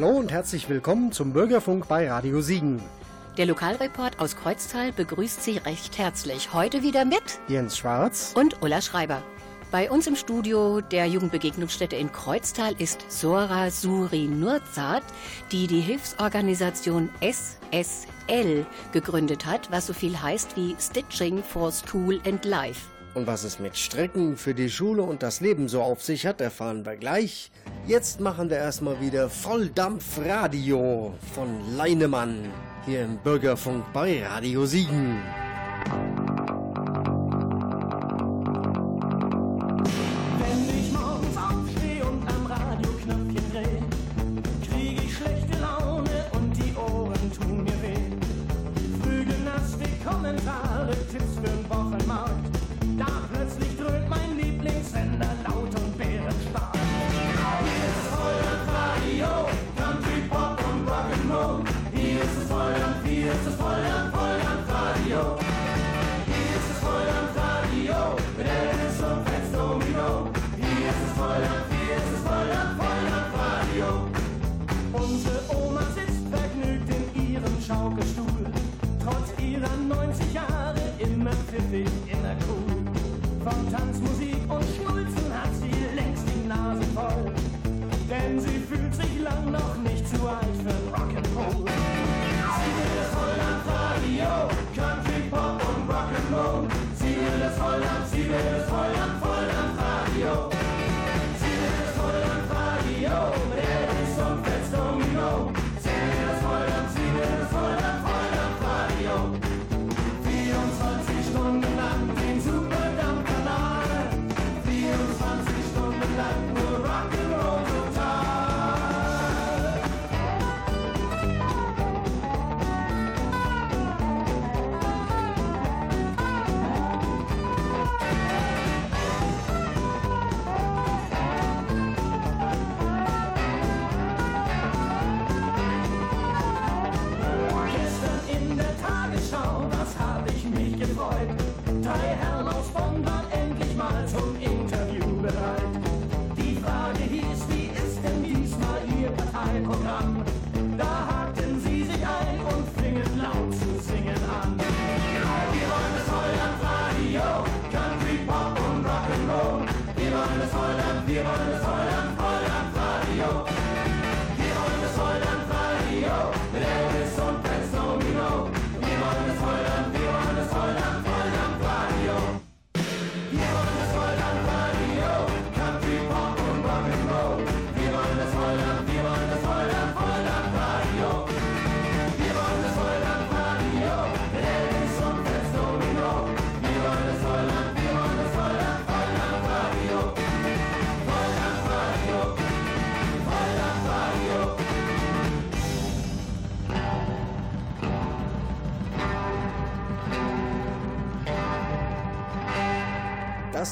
Hallo und herzlich willkommen zum Bürgerfunk bei Radio Siegen. Der Lokalreport aus Kreuztal begrüßt Sie recht herzlich. Heute wieder mit Jens Schwarz und Ulla Schreiber. Bei uns im Studio der Jugendbegegnungsstätte in Kreuztal ist Sora Suri Nurzat, die die Hilfsorganisation SSL gegründet hat, was so viel heißt wie Stitching for School and Life. Und was es mit Strecken für die Schule und das Leben so auf sich hat, erfahren wir gleich. Jetzt machen wir erstmal wieder Volldampfradio von Leinemann hier im Bürgerfunk bei Radio Siegen.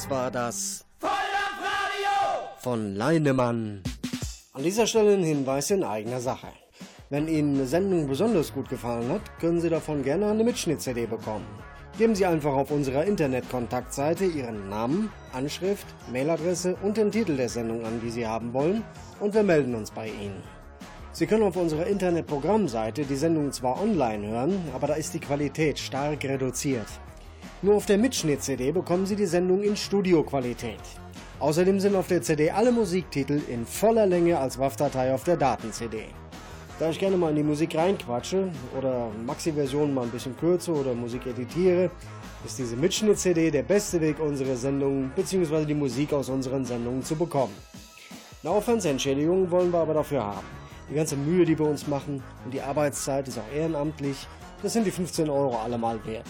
Das war das von Leinemann. An dieser Stelle ein Hinweis in eigener Sache. Wenn Ihnen eine Sendung besonders gut gefallen hat, können Sie davon gerne eine Mitschnitt-CD bekommen. Geben Sie einfach auf unserer Internetkontaktseite Ihren Namen, Anschrift, Mailadresse und den Titel der Sendung an, die Sie haben wollen, und wir melden uns bei Ihnen. Sie können auf unserer Internetprogrammseite die Sendung zwar online hören, aber da ist die Qualität stark reduziert. Nur auf der Mitschnitt-CD bekommen Sie die Sendung in Studioqualität. Außerdem sind auf der CD alle Musiktitel in voller Länge als WAV-Datei auf der Daten-CD. Da ich gerne mal in die Musik reinquatsche oder Maxi-Versionen mal ein bisschen kürze oder Musik editiere, ist diese Mitschnitt-CD der beste Weg, unsere Sendungen bzw. die Musik aus unseren Sendungen zu bekommen. Eine Aufwandsentschädigung wollen wir aber dafür haben. Die ganze Mühe, die wir uns machen und die Arbeitszeit ist auch ehrenamtlich, das sind die 15 Euro allemal wert.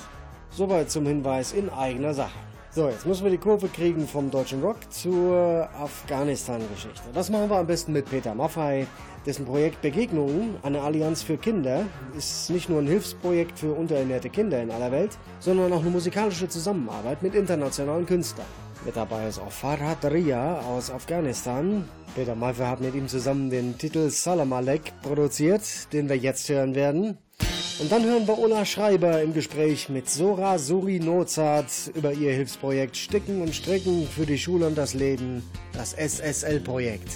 Soweit zum Hinweis in eigener Sache. So, jetzt müssen wir die Kurve kriegen vom deutschen Rock zur Afghanistan-Geschichte. Das machen wir am besten mit Peter Maffei, dessen Projekt Begegnungen, eine Allianz für Kinder, ist nicht nur ein Hilfsprojekt für unterernährte Kinder in aller Welt, sondern auch eine musikalische Zusammenarbeit mit internationalen Künstlern. Mit dabei ist auch Farhad Ria aus Afghanistan. Peter Maffei hat mit ihm zusammen den Titel Salam Alek produziert, den wir jetzt hören werden. Und dann hören wir Ola Schreiber im Gespräch mit Sora Suri Nozart über ihr Hilfsprojekt Sticken und Stricken für die Schule und das Leben, das SSL-Projekt.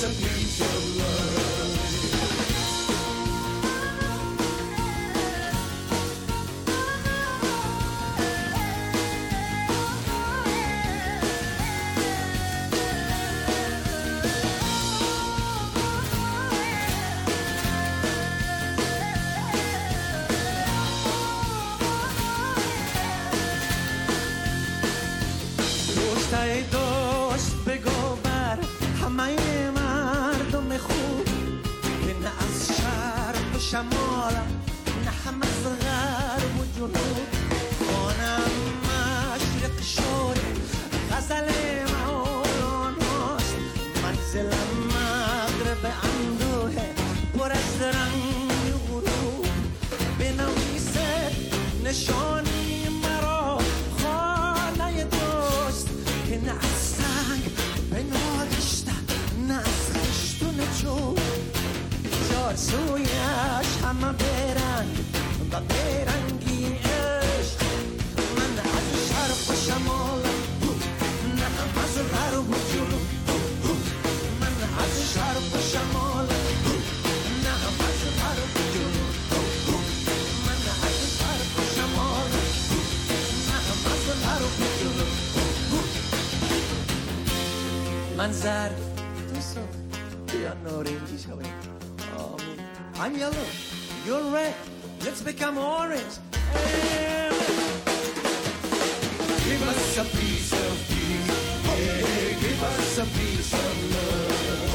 listen. سویش همه برنگ و برنگی عشق. من از شرق و شمال نه از غرب و جنوب من از شرق و شمال نه از غرب و جنوب من از شرق و شمال نه از غرب و جنوب من زرد. دوستو بیا نارنجی. I'm yellow, you're red, let's become orange. Amen. Give us a piece of peace, yeah, give us a piece of love.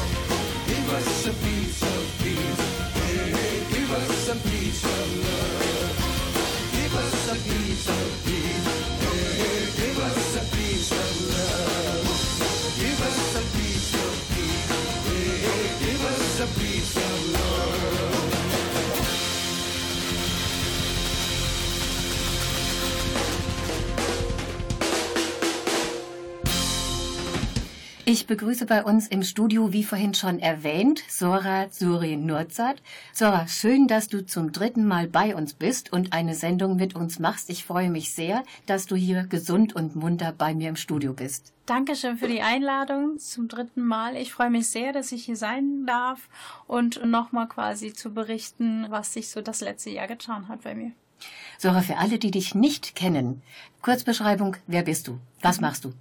Give us a piece of peace, yeah, give us a piece of love. Give us a piece of peace, yeah, give us a piece of love. Give us a piece of peace, yeah, give us a piece of Ich begrüße bei uns im Studio, wie vorhin schon erwähnt, Sora Suri Nurzat. Sora, schön, dass du zum dritten Mal bei uns bist und eine Sendung mit uns machst. Ich freue mich sehr, dass du hier gesund und munter bei mir im Studio bist. Dankeschön für die Einladung zum dritten Mal. Ich freue mich sehr, dass ich hier sein darf und nochmal quasi zu berichten, was sich so das letzte Jahr getan hat bei mir. Sora, für alle, die dich nicht kennen, Kurzbeschreibung, wer bist du? Was machst du?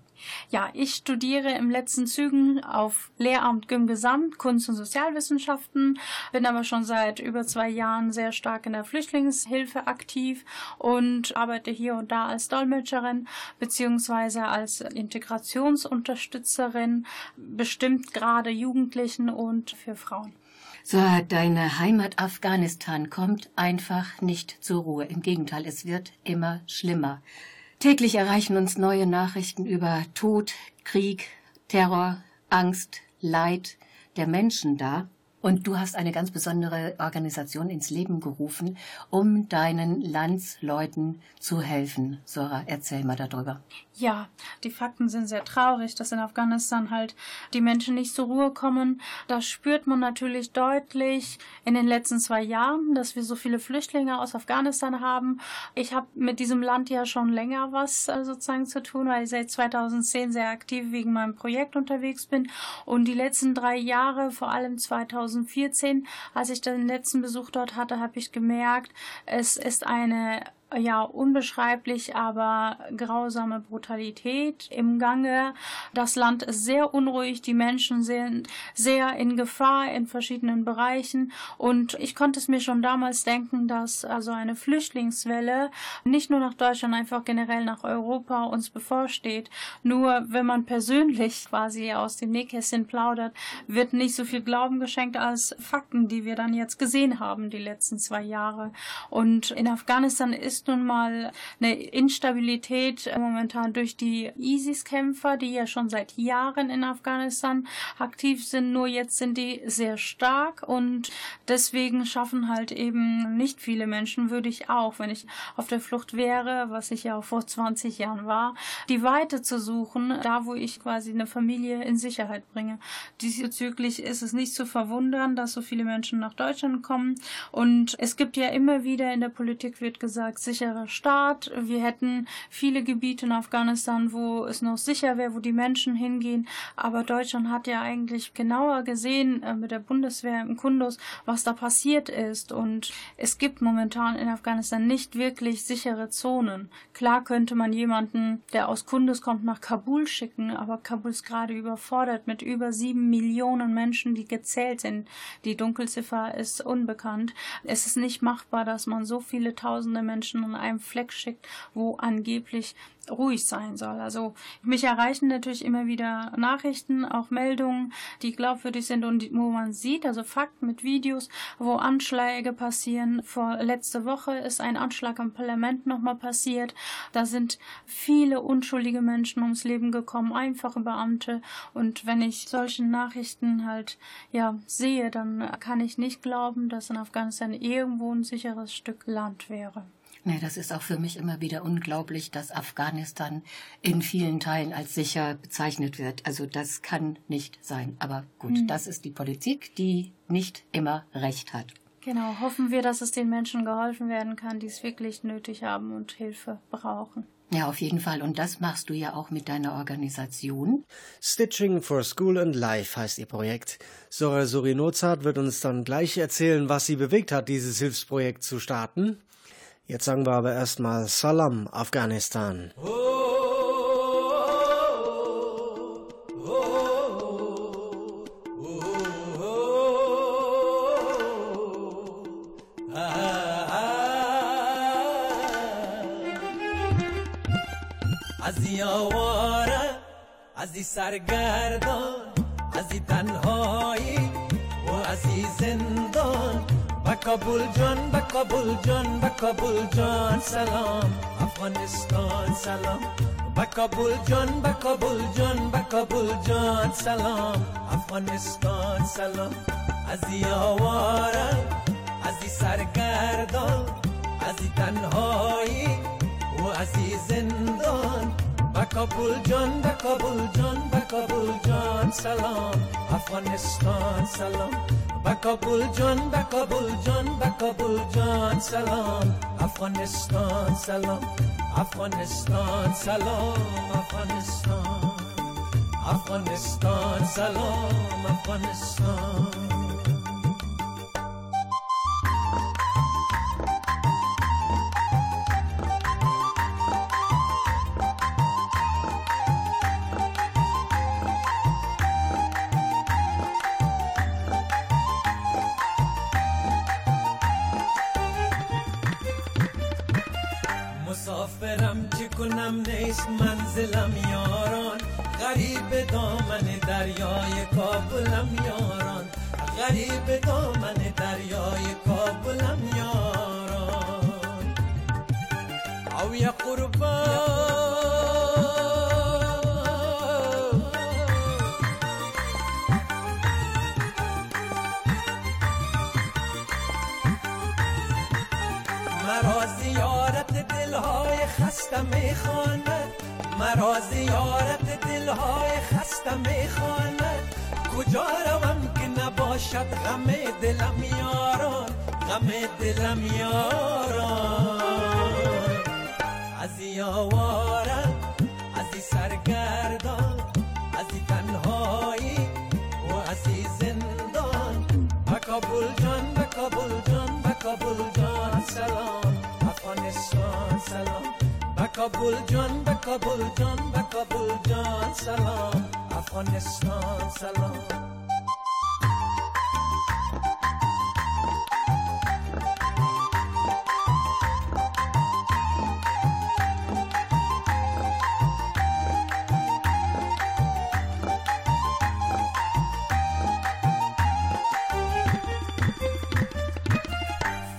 Ja, ich studiere im letzten Zügen auf Lehramt Gym Gesamt, Kunst- und Sozialwissenschaften, bin aber schon seit über zwei Jahren sehr stark in der Flüchtlingshilfe aktiv und arbeite hier und da als Dolmetscherin beziehungsweise als Integrationsunterstützerin, bestimmt gerade Jugendlichen und für Frauen. So, deine Heimat Afghanistan kommt einfach nicht zur Ruhe. Im Gegenteil, es wird immer schlimmer. Täglich erreichen uns neue Nachrichten über Tod, Krieg, Terror, Angst, Leid der Menschen da. Und du hast eine ganz besondere Organisation ins Leben gerufen, um deinen Landsleuten zu helfen. Sora, erzähl mal darüber. Ja, die Fakten sind sehr traurig, dass in Afghanistan halt die Menschen nicht zur Ruhe kommen. Das spürt man natürlich deutlich in den letzten zwei Jahren, dass wir so viele Flüchtlinge aus Afghanistan haben. Ich habe mit diesem Land ja schon länger was äh, sozusagen zu tun, weil ich seit 2010 sehr aktiv wegen meinem Projekt unterwegs bin. Und die letzten drei Jahre, vor allem 2010, 2014, als ich den letzten Besuch dort hatte, habe ich gemerkt, es ist eine ja, unbeschreiblich, aber grausame Brutalität im Gange. Das Land ist sehr unruhig, die Menschen sind sehr in Gefahr in verschiedenen Bereichen und ich konnte es mir schon damals denken, dass also eine Flüchtlingswelle nicht nur nach Deutschland, einfach generell nach Europa uns bevorsteht. Nur wenn man persönlich quasi aus dem Nähkästchen plaudert, wird nicht so viel Glauben geschenkt als Fakten, die wir dann jetzt gesehen haben, die letzten zwei Jahre. Und in Afghanistan ist ist nun mal eine Instabilität momentan durch die ISIS-Kämpfer, die ja schon seit Jahren in Afghanistan aktiv sind. Nur jetzt sind die sehr stark und deswegen schaffen halt eben nicht viele Menschen, würde ich auch, wenn ich auf der Flucht wäre, was ich ja auch vor 20 Jahren war, die Weite zu suchen, da wo ich quasi eine Familie in Sicherheit bringe. Diesbezüglich ist es nicht zu verwundern, dass so viele Menschen nach Deutschland kommen und es gibt ja immer wieder in der Politik wird gesagt, sicherer Staat. Wir hätten viele Gebiete in Afghanistan, wo es noch sicher wäre, wo die Menschen hingehen. Aber Deutschland hat ja eigentlich genauer gesehen äh, mit der Bundeswehr im Kundus, was da passiert ist. Und es gibt momentan in Afghanistan nicht wirklich sichere Zonen. Klar könnte man jemanden, der aus Kundus kommt, nach Kabul schicken, aber Kabul ist gerade überfordert mit über sieben Millionen Menschen, die gezählt sind. Die Dunkelziffer ist unbekannt. Es ist nicht machbar, dass man so viele tausende Menschen an einem Fleck schickt, wo angeblich ruhig sein soll. Also mich erreichen natürlich immer wieder Nachrichten, auch Meldungen, die glaubwürdig sind und wo man sieht, also Fakten mit Videos, wo Anschläge passieren. Vor letzte Woche ist ein Anschlag am Parlament nochmal passiert. Da sind viele unschuldige Menschen ums Leben gekommen, einfache Beamte. Und wenn ich solche Nachrichten halt ja sehe, dann kann ich nicht glauben, dass in Afghanistan irgendwo ein sicheres Stück Land wäre. Nee, das ist auch für mich immer wieder unglaublich, dass Afghanistan in vielen Teilen als sicher bezeichnet wird. Also das kann nicht sein. Aber gut, mhm. das ist die Politik, die nicht immer recht hat. Genau, hoffen wir, dass es den Menschen geholfen werden kann, die es wirklich nötig haben und Hilfe brauchen. Ja, auf jeden Fall. Und das machst du ja auch mit deiner Organisation. Stitching for School and Life heißt ihr Projekt. Sora Surinozart wird uns dann gleich erzählen, was sie bewegt hat, dieses Hilfsprojekt zu starten. Jetzt sagen wir aber erstmal Salam, Afghanistan. عزی آواره عزی سرگردان کابل جان با کابل جان با کابل جان سلام افغانستان سلام. با کابل جان با کابل جان با کابل جان سلام افغانستان سلام. از آوارم از سرگردان از تنهایی و از زندان. با کابل جان با کابل جان با کابل جان سلام افغانستان سلام. با کابل جان با کابل جان با کابل جان سلام افغانستان سلام افغانستان سلام افغانستان افغانستان سلام افغانستان نیست منزلم یاران. غریب دامن دریای کابلم یاران. غریب دامن دریای کابلم یاران. او یا قربان. مرا زیارت دلهای خسته می‌خواند. کجا روم که نباشد غم دلم یاران؟ غم دلم یاران. از یاوارم از سرگردان از تنهایی و از زندان. کابل جان به کابل جان به کابل جان. سلام. کابل جان به کابل جان به کابل جان. سلام. افغانستان سلام.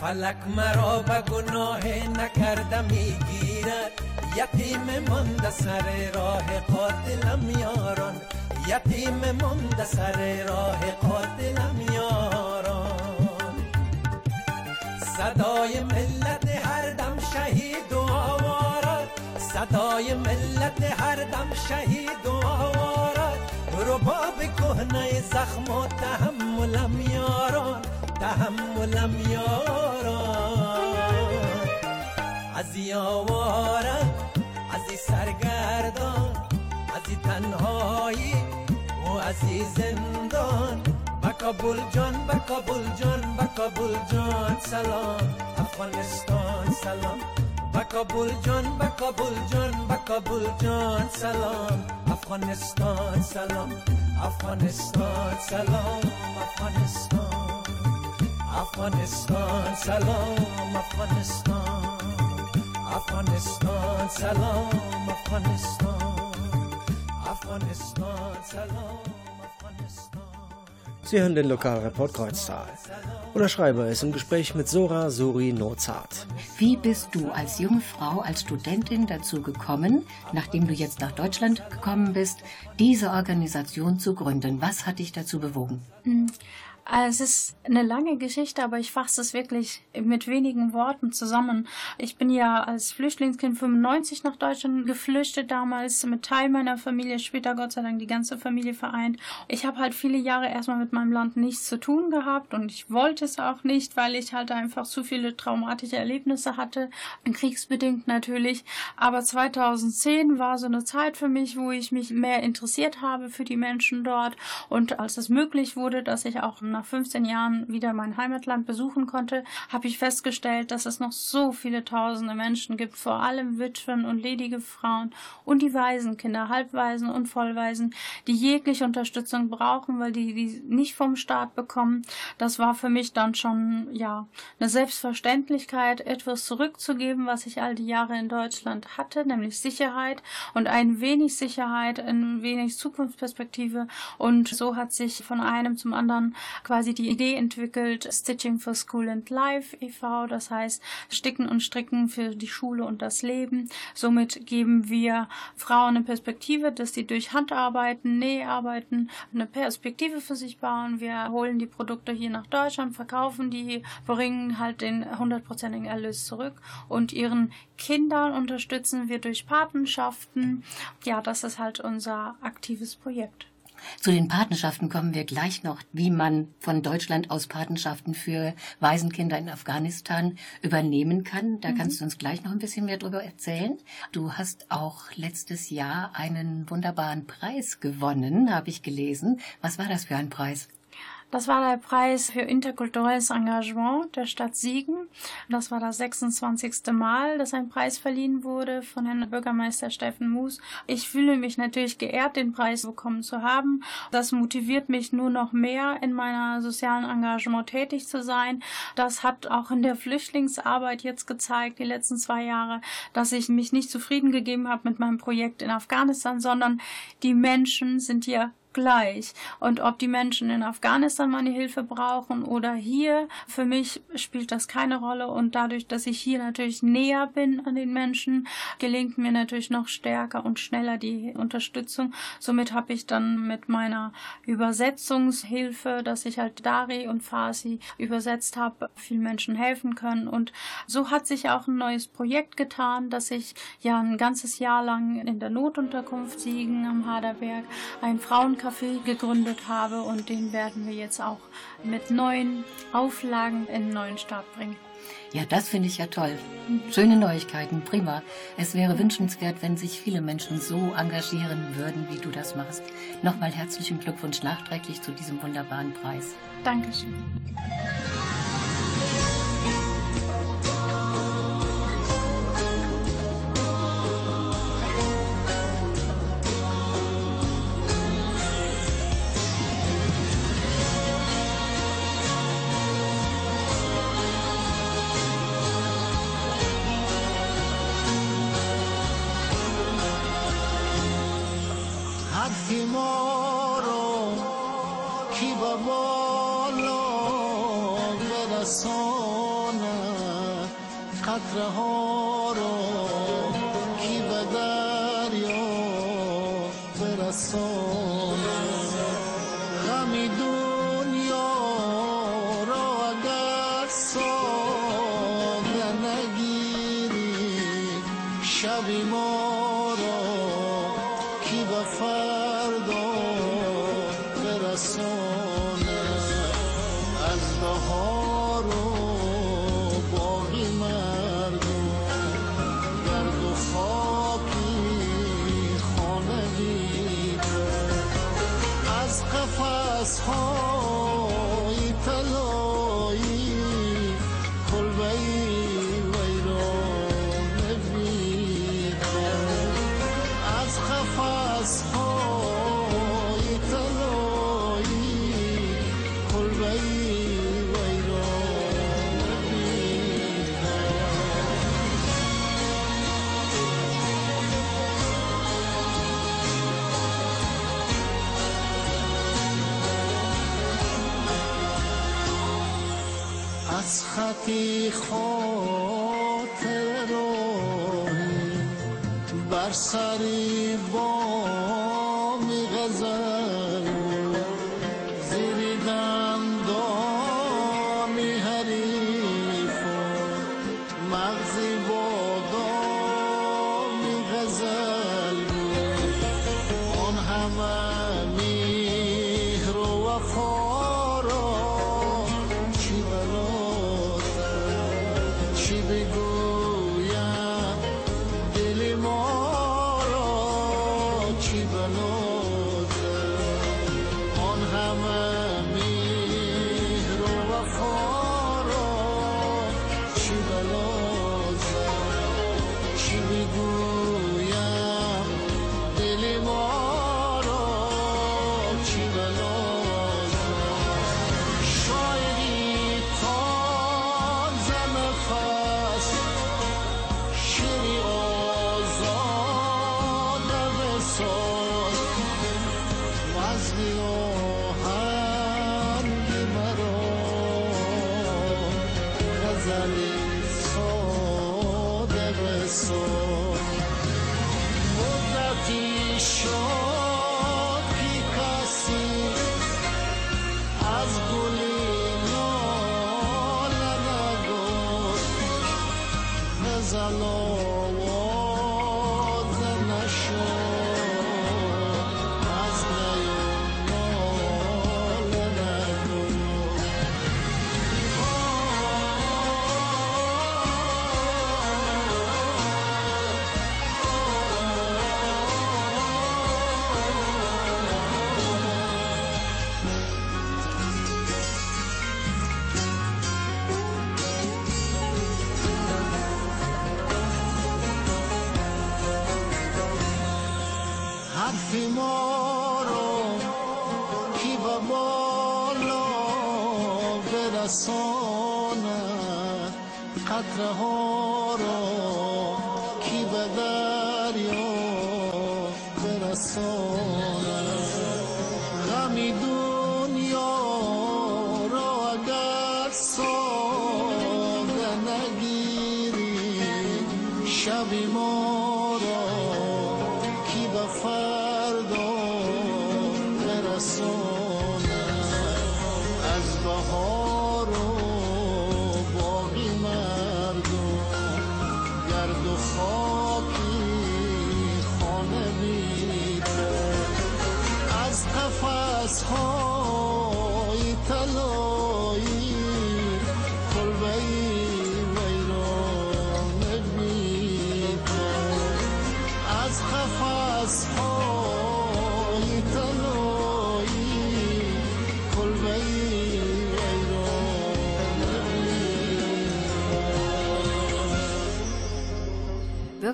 فلک مرا به گناه نکرده می‌گیرد. یتیم مانده سر راه قاتلم یاران. یتیم مانده سر راه قاتلم یاران. صدای ملت هر دم شهید و آوارد. صدای ملت هر دم شهید و آوارد. رباب کهنه زخم و تحملم یاران. تحملم یاران. از آوارم وقتی سرگردان از این تنهایی و از این زندان بکابل جان بکابل جان بکابل جان سلام. افغانستان سلام. بکابل جان بکابل جان بکابل جان سلام. افغانستان سلام. افغانستان سلام. افغانستان. افغانستان سلام. افغانستان افغانستان سلام افغانستان افغانستان سلام افغانستان Sie hören den Lokalreport Kreuztal. Oder Schreiber ist im Gespräch mit Sora Suri Nozart. Wie bist du als junge Frau, als Studentin dazu gekommen, nachdem du jetzt nach Deutschland gekommen bist, diese Organisation zu gründen? Was hat dich dazu bewogen? also es ist eine lange Geschichte, aber ich fasse es wirklich mit wenigen Worten zusammen. Ich bin ja als Flüchtlingskind 95 nach Deutschland geflüchtet, damals mit Teil meiner Familie, später Gott sei Dank die ganze Familie vereint. Ich habe halt viele Jahre erstmal mit meinem Land nichts zu tun gehabt und ich wollte es auch nicht, weil ich halt einfach zu viele traumatische Erlebnisse hatte, kriegsbedingt natürlich. Aber 2010 war so eine Zeit für mich, wo ich mich mehr interessiert habe für die Menschen dort und als es möglich wurde, dass ich auch nach 15 Jahren wieder mein Heimatland besuchen konnte, habe ich festgestellt, dass es noch so viele tausende Menschen gibt, vor allem Witwen und ledige Frauen und die Waisenkinder, Halbwaisen und Vollwaisen, die jegliche Unterstützung brauchen, weil die die nicht vom Staat bekommen. Das war für mich dann schon ja eine Selbstverständlichkeit, etwas zurückzugeben, was ich all die Jahre in Deutschland hatte, nämlich Sicherheit und ein wenig Sicherheit, ein wenig Zukunftsperspektive. Und so hat sich von einem zum anderen quasi die Idee entwickelt, Stitching for School and Life e.V., das heißt Sticken und Stricken für die Schule und das Leben. Somit geben wir Frauen eine Perspektive, dass sie durch Handarbeiten, Näharbeiten eine Perspektive für sich bauen. Wir holen die Produkte hier nach Deutschland, verkaufen die, bringen halt den hundertprozentigen Erlös zurück und ihren Kindern unterstützen wir durch Patenschaften. Ja, das ist halt unser aktives Projekt. Zu den Patenschaften kommen wir gleich noch, wie man von Deutschland aus Patenschaften für Waisenkinder in Afghanistan übernehmen kann. Da kannst du uns gleich noch ein bisschen mehr darüber erzählen. Du hast auch letztes Jahr einen wunderbaren Preis gewonnen, habe ich gelesen. Was war das für ein Preis? Das war der Preis für interkulturelles Engagement der Stadt Siegen. Das war das 26. Mal, dass ein Preis verliehen wurde von Herrn Bürgermeister Steffen Moos. Ich fühle mich natürlich geehrt, den Preis bekommen zu haben. Das motiviert mich nur noch mehr, in meiner sozialen Engagement tätig zu sein. Das hat auch in der Flüchtlingsarbeit jetzt gezeigt, die letzten zwei Jahre, dass ich mich nicht zufrieden gegeben habe mit meinem Projekt in Afghanistan, sondern die Menschen sind hier gleich. Und ob die Menschen in Afghanistan meine Hilfe brauchen oder hier, für mich spielt das keine Rolle. Und dadurch, dass ich hier natürlich näher bin an den Menschen, gelingt mir natürlich noch stärker und schneller die Unterstützung. Somit habe ich dann mit meiner Übersetzungshilfe, dass ich halt Dari und Farsi übersetzt habe, vielen Menschen helfen können. Und so hat sich auch ein neues Projekt getan, dass ich ja ein ganzes Jahr lang in der Notunterkunft Siegen am Haderberg ein Café gegründet habe und den werden wir jetzt auch mit neuen Auflagen in einen neuen Start bringen. Ja, das finde ich ja toll. Schöne Neuigkeiten, prima. Es wäre wünschenswert, wenn sich viele Menschen so engagieren würden, wie du das machst. Nochmal herzlichen Glückwunsch nachträglich zu diesem wunderbaren Preis. Dankeschön. جمالا برسانه قدرها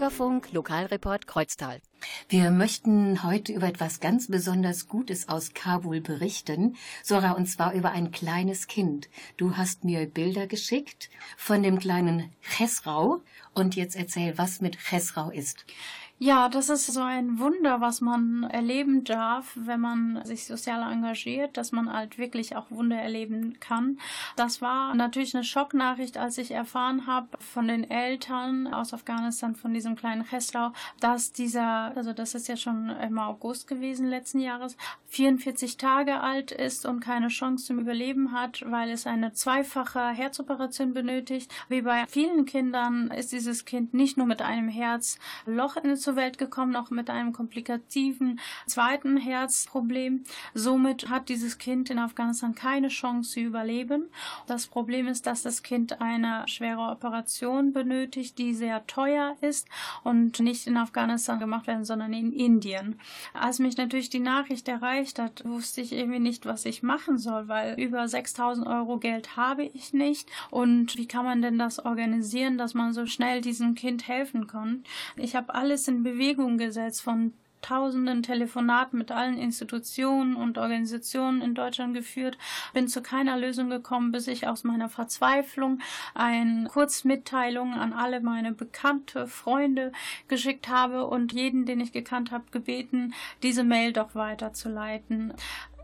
Bürgerfunk, Lokalreport Kreuztal. Wir möchten heute über etwas ganz besonders Gutes aus Kabul berichten, Sora, und zwar über ein kleines Kind. Du hast mir Bilder geschickt von dem kleinen Chesrau und jetzt erzähl, was mit Chesrau ist. Ja, das ist so ein Wunder, was man erleben darf, wenn man sich sozial engagiert, dass man halt wirklich auch Wunder erleben kann. Das war natürlich eine Schocknachricht, als ich erfahren habe von den Eltern aus Afghanistan, von diesem kleinen Cheslau, dass dieser, also das ist ja schon im August gewesen letzten Jahres, 44 Tage alt ist und keine Chance zum Überleben hat, weil es eine zweifache Herzoperation benötigt. Wie bei vielen Kindern ist dieses Kind nicht nur mit einem Herzloch in zur Welt gekommen, auch mit einem komplikativen zweiten Herzproblem. Somit hat dieses Kind in Afghanistan keine Chance zu überleben. Das Problem ist, dass das Kind eine schwere Operation benötigt, die sehr teuer ist und nicht in Afghanistan gemacht werden, sondern in Indien. Als mich natürlich die Nachricht erreicht hat, wusste ich irgendwie nicht, was ich machen soll, weil über 6000 Euro Geld habe ich nicht. Und wie kann man denn das organisieren, dass man so schnell diesem Kind helfen kann? Ich habe alles in Bewegung gesetzt von tausenden Telefonaten mit allen Institutionen und Organisationen in Deutschland geführt, bin zu keiner Lösung gekommen, bis ich aus meiner Verzweiflung eine Kurzmitteilung an alle meine bekannte Freunde geschickt habe und jeden, den ich gekannt habe, gebeten, diese Mail doch weiterzuleiten.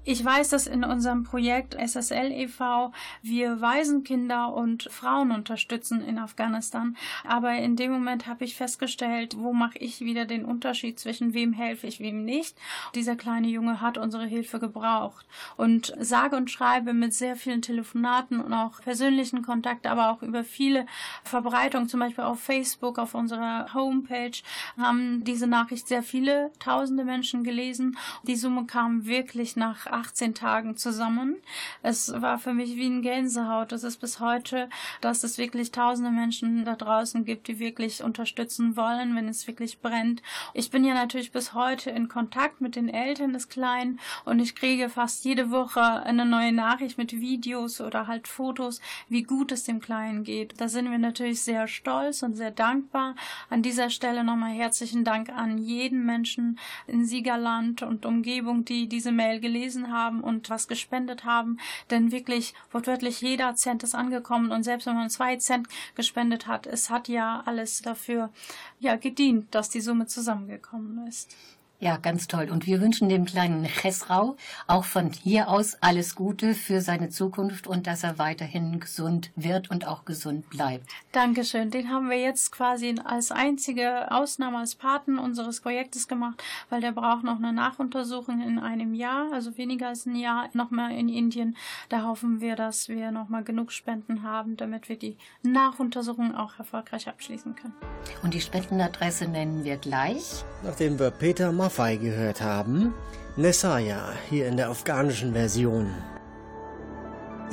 Ich weiß, dass in unserem Projekt SSL e.V. wir Waisenkinder und Frauen unterstützen in Afghanistan. Aber in dem Moment habe ich festgestellt, wo mache ich wieder den Unterschied zwischen wem helfe ich, wem nicht. Dieser kleine Junge hat unsere Hilfe gebraucht. Und sage und schreibe mit sehr vielen Telefonaten und auch persönlichen Kontakt, aber auch über viele Verbreitungen, zum Beispiel auf Facebook, auf unserer Homepage, haben diese Nachricht sehr viele tausende Menschen gelesen. Die Summe kam wirklich nach 18 Tagen zusammen. Es war für mich wie ein Gänsehaut. Es ist bis heute, dass es wirklich tausende Menschen da draußen gibt, die wirklich unterstützen wollen, wenn es wirklich brennt. Ich bin ja natürlich bis heute in Kontakt mit den Eltern des Kleinen und ich kriege fast jede Woche eine neue Nachricht mit Videos oder halt Fotos, wie gut es dem Kleinen geht. Da sind wir natürlich sehr stolz und sehr dankbar. An dieser Stelle nochmal herzlichen Dank an jeden Menschen in Siegerland und Umgebung, die diese Mail gelesen haben und was gespendet haben. Denn wirklich wortwörtlich jeder Cent ist angekommen und selbst wenn man zwei Cent gespendet hat, es hat ja alles dafür ja gedient, dass die Summe zusammengekommen ist. Ja, ganz toll. Und wir wünschen dem kleinen Chesrau auch von hier aus alles Gute für seine Zukunft und dass er weiterhin gesund wird und auch gesund bleibt. Dankeschön. Den haben wir jetzt quasi als einzige Ausnahme als Paten unseres Projektes gemacht, weil der braucht noch eine Nachuntersuchung in einem Jahr, also weniger als ein Jahr, nochmal in Indien. Da hoffen wir, dass wir nochmal genug Spenden haben, damit wir die Nachuntersuchung auch erfolgreich abschließen können. Und die Spendenadresse nennen wir gleich. Nachdem wir Peter Maffei gehört haben, Nesaya hier in der afghanischen Version.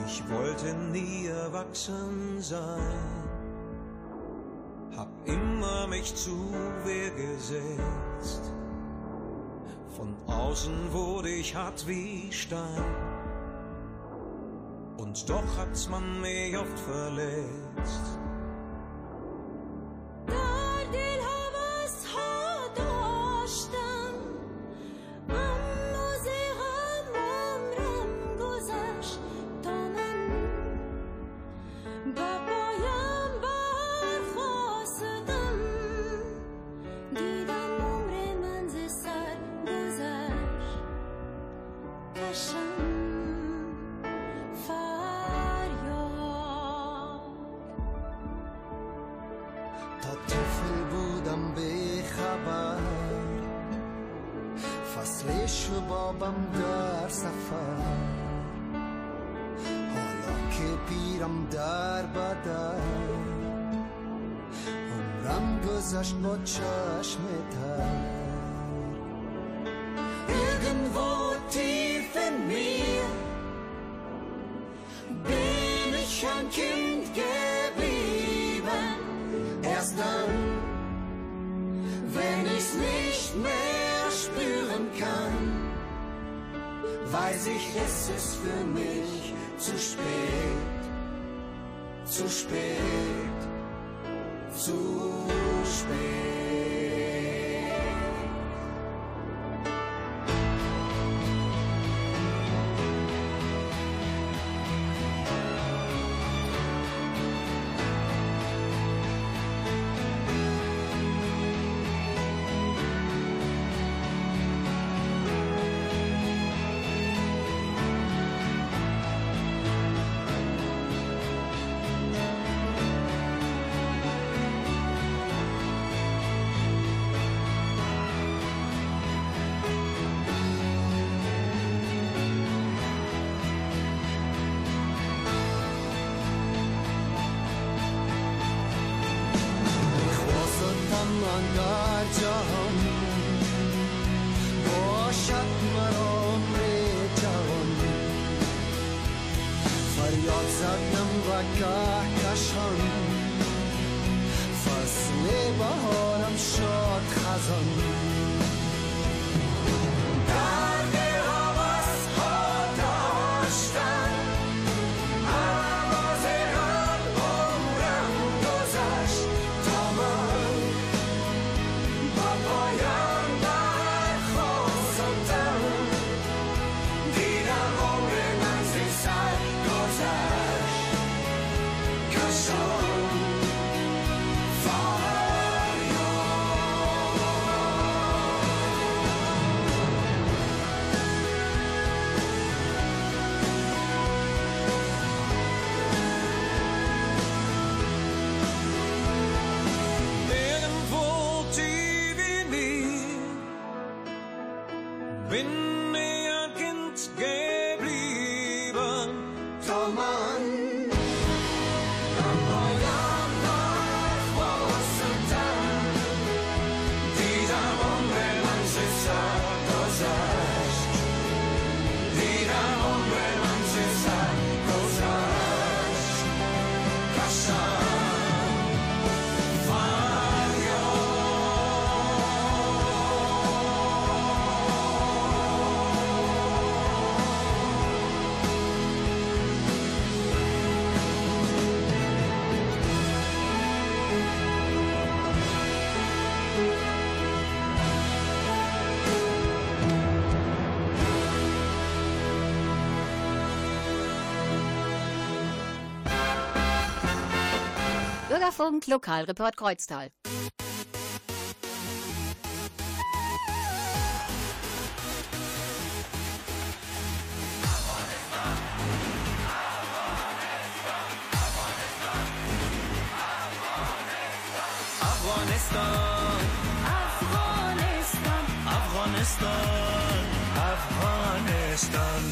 Ich wollte nie erwachsen sein, hab immer mich zu Wehr gesetzt. Von außen wurde ich hart wie Stein, und doch hat's man mich oft verletzt. Mama. Deutschlandfunk Lokalreport Kreuztal. Afghanistan. Afghanistan. Afghanistan. Afghanistan.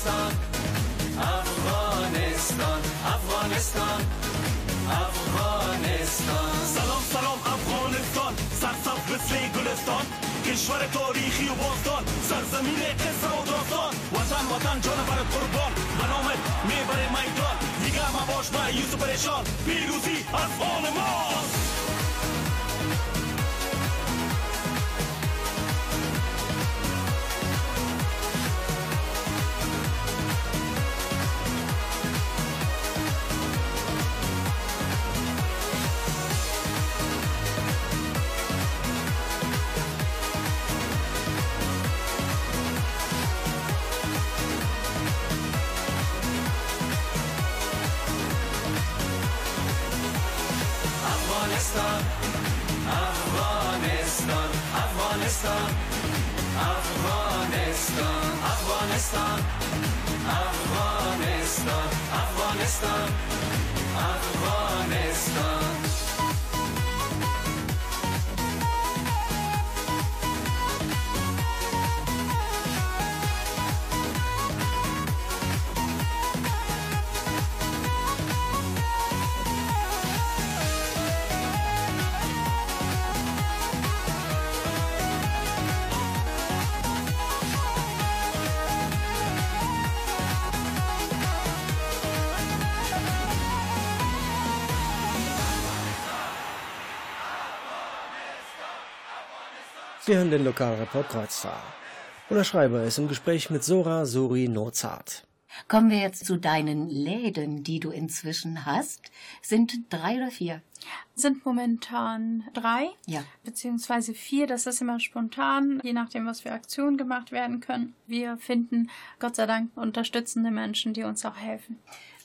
افغانستان افغانستان افغانستان افغانستان. سلام سلام افغانستان. سرسبز مثل گلستان. کشور تاریخی و باستان. سرزمین قصه و داستان. وطن وطن جان برات قربان. و نامت می‌بره میدان. دیگه ما باش با یوسف پریشان پیروزی از آن ماست. Afghanistan, Afghanistan, Afghanistan, Afghanistan. Sie hören den Lokalreport Kreuztal. Unser Schreiber ist im Gespräch mit Sora Suri Nozart. Kommen wir jetzt zu deinen Läden, die du inzwischen hast. Sind drei oder vier? Sind momentan drei, Ja. beziehungsweise vier. Das ist immer spontan, je nachdem, was für Aktionen gemacht werden können. Wir finden Gott sei Dank unterstützende Menschen, die uns auch helfen.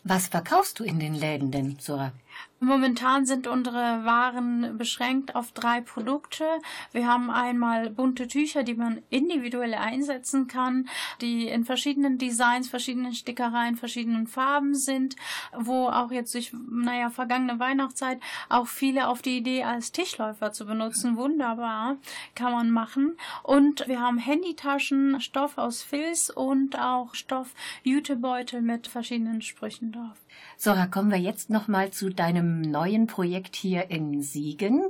Was verkaufst du in den Läden denn, Sora? Momentan sind unsere Waren beschränkt auf drei Produkte. Wir haben einmal bunte Tücher, die man individuell einsetzen kann, die in verschiedenen Designs, verschiedenen Stickereien, verschiedenen Farben sind, wo auch jetzt durch, naja, vergangene Weihnachtszeit auch viele auf die Idee als Tischläufer zu benutzen. Wunderbar, kann man machen. Und wir haben Handytaschen, Stoff aus Filz und auch Stoff Jutebeutel mit verschiedenen Sprüchen drauf. Sora, kommen wir jetzt noch mal zu deinem neuen Projekt hier in Siegen,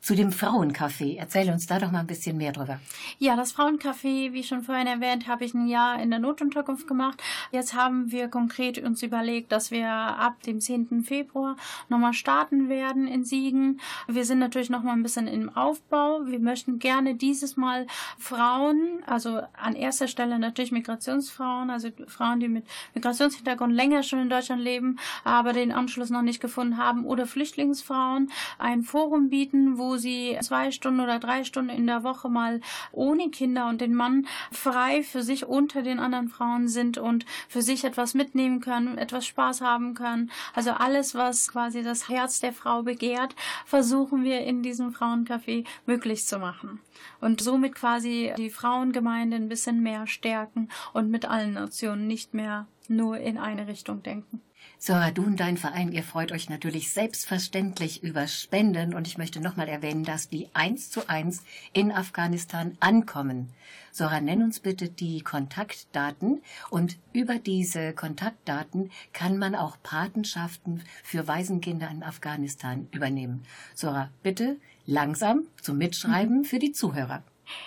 zu dem Frauencafé. Erzähl uns da doch mal ein bisschen mehr drüber. Ja, das Frauencafé, wie schon vorhin erwähnt, habe ich ein Jahr in der Notunterkunft gemacht. Jetzt haben wir konkret uns überlegt, dass wir ab dem 10. Februar nochmal starten werden in Siegen. Wir sind natürlich nochmal ein bisschen im Aufbau. Wir möchten gerne dieses Mal Frauen, also an erster Stelle natürlich Migrationsfrauen, also Frauen, die mit Migrationshintergrund länger schon in Deutschland leben, aber den Anschluss noch nicht gefunden haben, oder Flüchtlingsfrauen, ein Forum bieten, wo sie zwei Stunden oder drei Stunden in der Woche mal ohne Kinder und den Mann frei für sich unter den anderen Frauen sind und für sich etwas mitnehmen können, etwas Spaß haben können. Also alles, was quasi das Herz der Frau begehrt, versuchen wir in diesem Frauencafé möglich zu machen. Und somit quasi die Frauengemeinde ein bisschen mehr stärken und mit allen Nationen nicht mehr nur in eine Richtung denken. Sora, du und dein Verein, ihr freut euch natürlich selbstverständlich über Spenden und ich möchte nochmal erwähnen, dass die eins zu eins in Afghanistan ankommen. Sora, nenn uns bitte die Kontaktdaten und über diese Kontaktdaten kann man auch Patenschaften für Waisenkinder in Afghanistan übernehmen. Sora, bitte langsam zum Mitschreiben für die Zuhörer.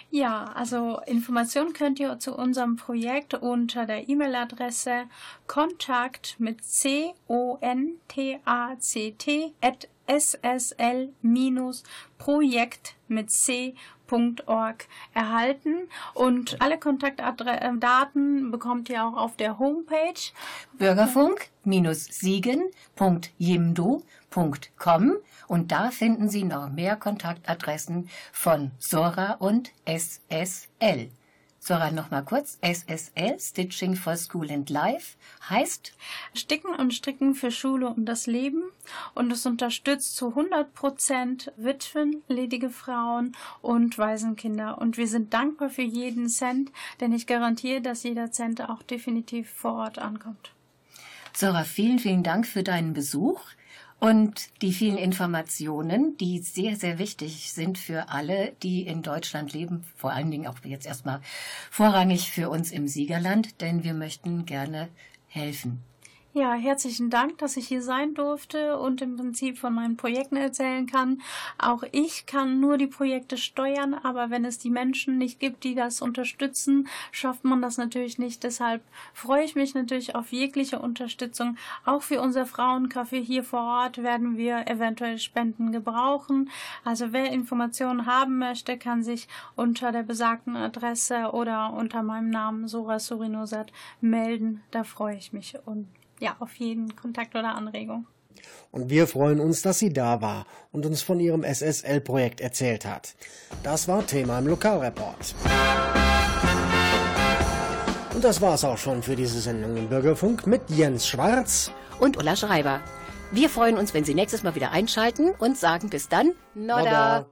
Ja, also Informationen könnt ihr zu unserem Projekt unter der E-Mail-Adresse kontakt mit c o n t a c t at ssl-projekt mit c.org erhalten und alle Kontaktdaten bekommt ihr auch auf der Homepage. Bürgerfunk-siegen.jimdo.com und da finden Sie noch mehr Kontaktadressen von Sora und SSL. Sora, nochmal kurz. SSL, Stitching for School and Life, heißt Sticken und Stricken für Schule und das Leben und es unterstützt zu 100 Prozent Witwen, ledige Frauen und Waisenkinder. Und wir sind dankbar für jeden Cent, denn ich garantiere, dass jeder Cent auch definitiv vor Ort ankommt. Sora, vielen, vielen Dank für deinen Besuch und die vielen Informationen, die sehr, sehr wichtig sind für alle, die in Deutschland leben, vor allen Dingen auch jetzt erstmal vorrangig für uns im Siegerland, denn wir möchten gerne helfen. Ja, herzlichen Dank, dass ich hier sein durfte und im Prinzip von meinen Projekten erzählen kann. Auch ich kann nur die Projekte steuern, aber wenn es die Menschen nicht gibt, die das unterstützen, schafft man das natürlich nicht. Deshalb freue ich mich natürlich auf jegliche Unterstützung. Auch für unser Frauencafé hier vor Ort werden wir eventuell Spenden gebrauchen. Also wer Informationen haben möchte, kann sich unter der besagten Adresse oder unter meinem Namen Sora Surinosat melden. Da freue ich mich und ja, auf jeden Kontakt oder Anregung. Und wir freuen uns, dass sie da war und uns von ihrem SSL-Projekt erzählt hat. Das war Thema im Lokalreport. Und das war's auch schon für diese Sendung im Bürgerfunk mit Jens Schwarz. Und Ulla Schreiber. Wir freuen uns, wenn Sie nächstes Mal wieder einschalten und sagen bis dann, Nodda. Nodda.